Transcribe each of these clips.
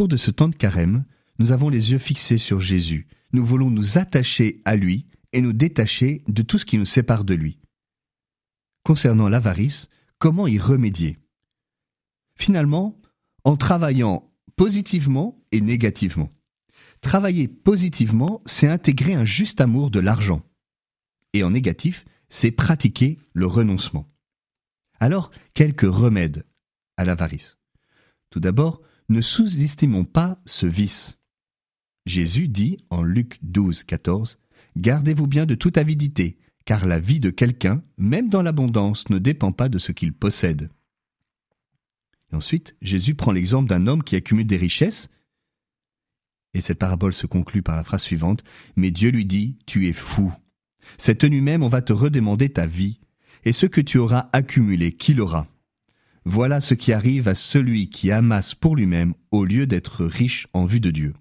cours de ce temps de carême, nous avons les yeux fixés sur Jésus. Nous voulons nous attacher à lui et nous détacher de tout ce qui nous sépare de lui. Concernant l'avarice, comment y remédier? Finalement, en travaillant positivement et négativement. Travailler positivement, c'est intégrer un juste amour de l'argent. Et en négatif, c'est pratiquer le renoncement. Alors, quelques remèdes à l'avarice. Tout d'abord, ne sous-estimons pas ce vice. Jésus dit en Luc 12, 14, Gardez-vous bien de toute avidité, car la vie de quelqu'un, même dans l'abondance, ne dépend pas de ce qu'il possède. Ensuite, Jésus prend l'exemple d'un homme qui accumule des richesses, et cette parabole se conclut par la phrase suivante, Mais Dieu lui dit, Tu es fou. Cette nuit même, on va te redemander ta vie, et ce que tu auras accumulé, qui l'aura Voilà ce qui arrive à celui qui amasse pour lui-même au lieu d'être riche en vue de Dieu.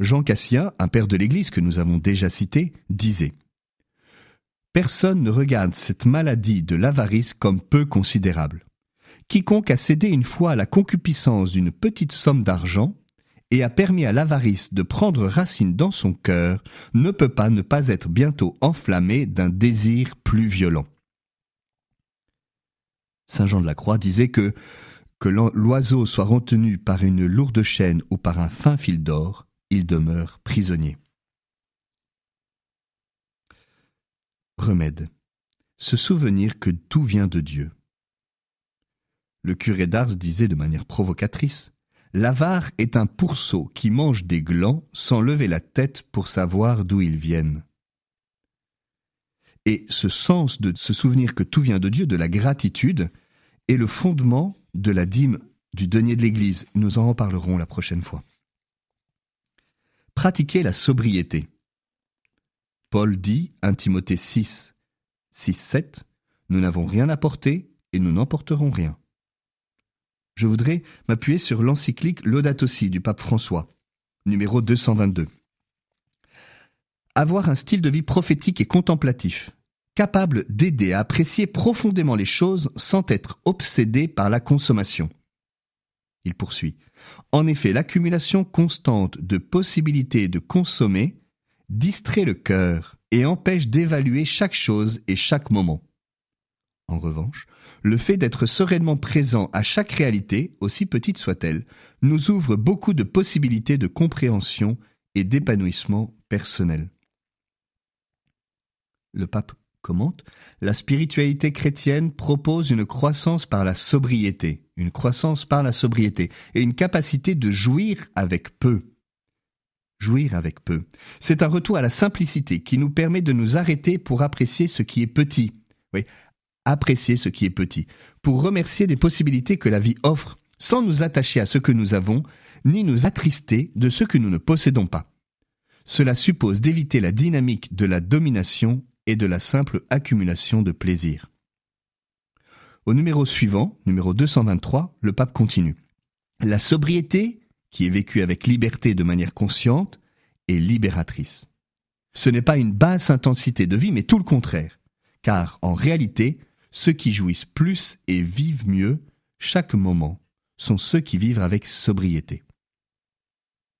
Jean Cassien, un père de l'Église que nous avons déjà cité, disait Personne ne regarde cette maladie de l'avarice comme peu considérable. Quiconque a cédé une fois à la concupiscence d'une petite somme d'argent et a permis à l'avarice de prendre racine dans son cœur ne peut pas ne pas être bientôt enflammé d'un désir plus violent. Saint Jean de la Croix disait que que l'oiseau soit retenu par une lourde chaîne ou par un fin fil d'or, il demeure prisonnier. Remède. Se souvenir que tout vient de Dieu. Le curé d'Ars disait de manière provocatrice L'avare est un pourceau qui mange des glands sans lever la tête pour savoir d'où ils viennent. Et ce sens de se souvenir que tout vient de Dieu, de la gratitude, est le fondement de la dîme du denier de l'Église. Nous en reparlerons la prochaine fois. Pratiquer la sobriété. Paul dit, 1 Timothée 6, 6, 7, Nous n'avons rien porter et nous n'emporterons rien. Je voudrais m'appuyer sur l'encyclique Laudato Si du pape François, numéro 222. Avoir un style de vie prophétique et contemplatif, capable d'aider à apprécier profondément les choses sans être obsédé par la consommation. Il poursuit. En effet, l'accumulation constante de possibilités de consommer distrait le cœur et empêche d'évaluer chaque chose et chaque moment. En revanche, le fait d'être sereinement présent à chaque réalité, aussi petite soit-elle, nous ouvre beaucoup de possibilités de compréhension et d'épanouissement personnel. Le pape commente, la spiritualité chrétienne propose une croissance par la sobriété, une croissance par la sobriété et une capacité de jouir avec peu. Jouir avec peu. C'est un retour à la simplicité qui nous permet de nous arrêter pour apprécier ce qui est petit. Oui, apprécier ce qui est petit, pour remercier des possibilités que la vie offre sans nous attacher à ce que nous avons, ni nous attrister de ce que nous ne possédons pas. Cela suppose d'éviter la dynamique de la domination et de la simple accumulation de plaisir. Au numéro suivant, numéro 223, le pape continue. La sobriété, qui est vécue avec liberté de manière consciente, est libératrice. Ce n'est pas une basse intensité de vie, mais tout le contraire. Car, en réalité, ceux qui jouissent plus et vivent mieux chaque moment sont ceux qui vivent avec sobriété.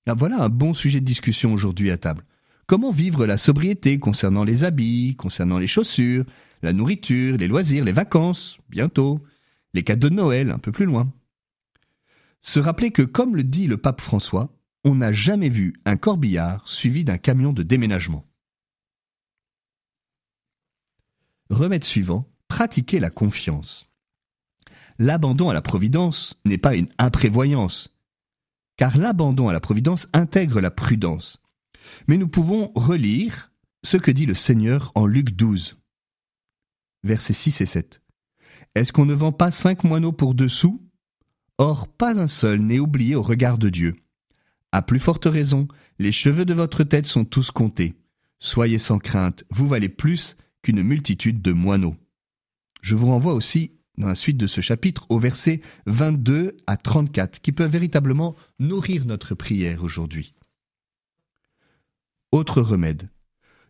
voilà un bon sujet de discussion aujourd'hui à table. Comment vivre la sobriété concernant les habits, concernant les chaussures, la nourriture, les loisirs, les vacances, bientôt, les cadeaux de Noël, un peu plus loin? Se rappeler que, comme le dit le pape François, on n'a jamais vu un corbillard suivi d'un camion de déménagement. Remède suivant, pratiquer la confiance. L'abandon à la providence n'est pas une imprévoyance, car l'abandon à la providence intègre la prudence. Mais nous pouvons relire ce que dit le Seigneur en Luc 12, versets 6 et 7. Est-ce qu'on ne vend pas cinq moineaux pour deux sous? Or, pas un seul n'est oublié au regard de Dieu. À plus forte raison, les cheveux de votre tête sont tous comptés. Soyez sans crainte, vous valez plus qu'une multitude de moineaux. Je vous renvoie aussi, dans la suite de ce chapitre, au versets 22 à 34, qui peuvent véritablement nourrir notre prière aujourd'hui. Autre remède.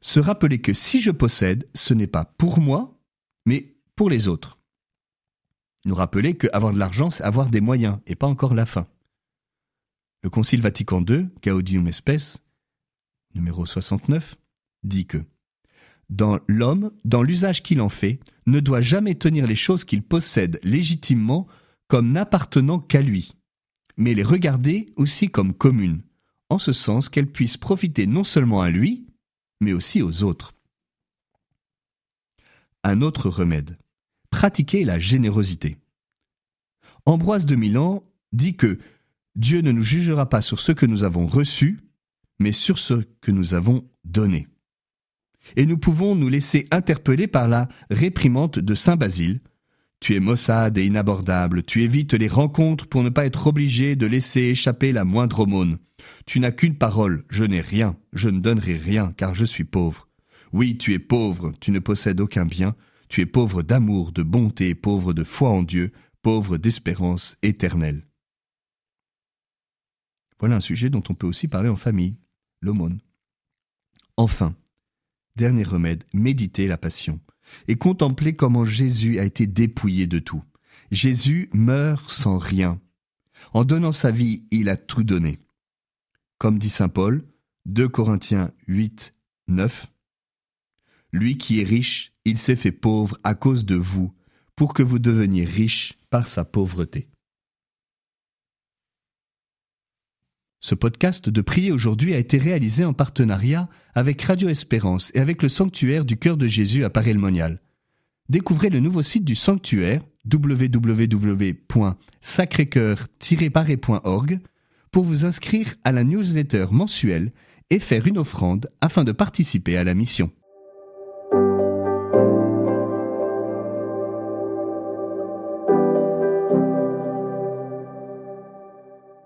Se rappeler que si je possède, ce n'est pas pour moi, mais pour les autres. Nous rappeler que avoir de l'argent, c'est avoir des moyens et pas encore la fin. Le Concile Vatican II, Gaudium Spes, numéro 69, dit que dans l'homme, dans l'usage qu'il en fait, ne doit jamais tenir les choses qu'il possède légitimement comme n'appartenant qu'à lui, mais les regarder aussi comme communes, en ce sens qu'elles puissent profiter non seulement à lui, mais aussi aux autres. Un autre remède. Pratiquer la générosité. Ambroise de Milan dit que Dieu ne nous jugera pas sur ce que nous avons reçu, mais sur ce que nous avons donné et nous pouvons nous laisser interpeller par la réprimande de Saint Basile. Tu es maussade et inabordable, tu évites les rencontres pour ne pas être obligé de laisser échapper la moindre aumône. Tu n'as qu'une parole, je n'ai rien, je ne donnerai rien, car je suis pauvre. Oui, tu es pauvre, tu ne possèdes aucun bien, tu es pauvre d'amour, de bonté, pauvre de foi en Dieu, pauvre d'espérance éternelle. Voilà un sujet dont on peut aussi parler en famille, l'aumône. Enfin, Dernier remède, méditer la passion et contempler comment Jésus a été dépouillé de tout. Jésus meurt sans rien. En donnant sa vie, il a tout donné. Comme dit Saint Paul, 2 Corinthiens 8, 9, Lui qui est riche, il s'est fait pauvre à cause de vous, pour que vous deveniez riches par sa pauvreté. Ce podcast de prier aujourd'hui a été réalisé en partenariat avec Radio Espérance et avec le sanctuaire du cœur de Jésus à Paris-le-Monial. Découvrez le nouveau site du sanctuaire www.sacrécoeur-paris.org pour vous inscrire à la newsletter mensuelle et faire une offrande afin de participer à la mission.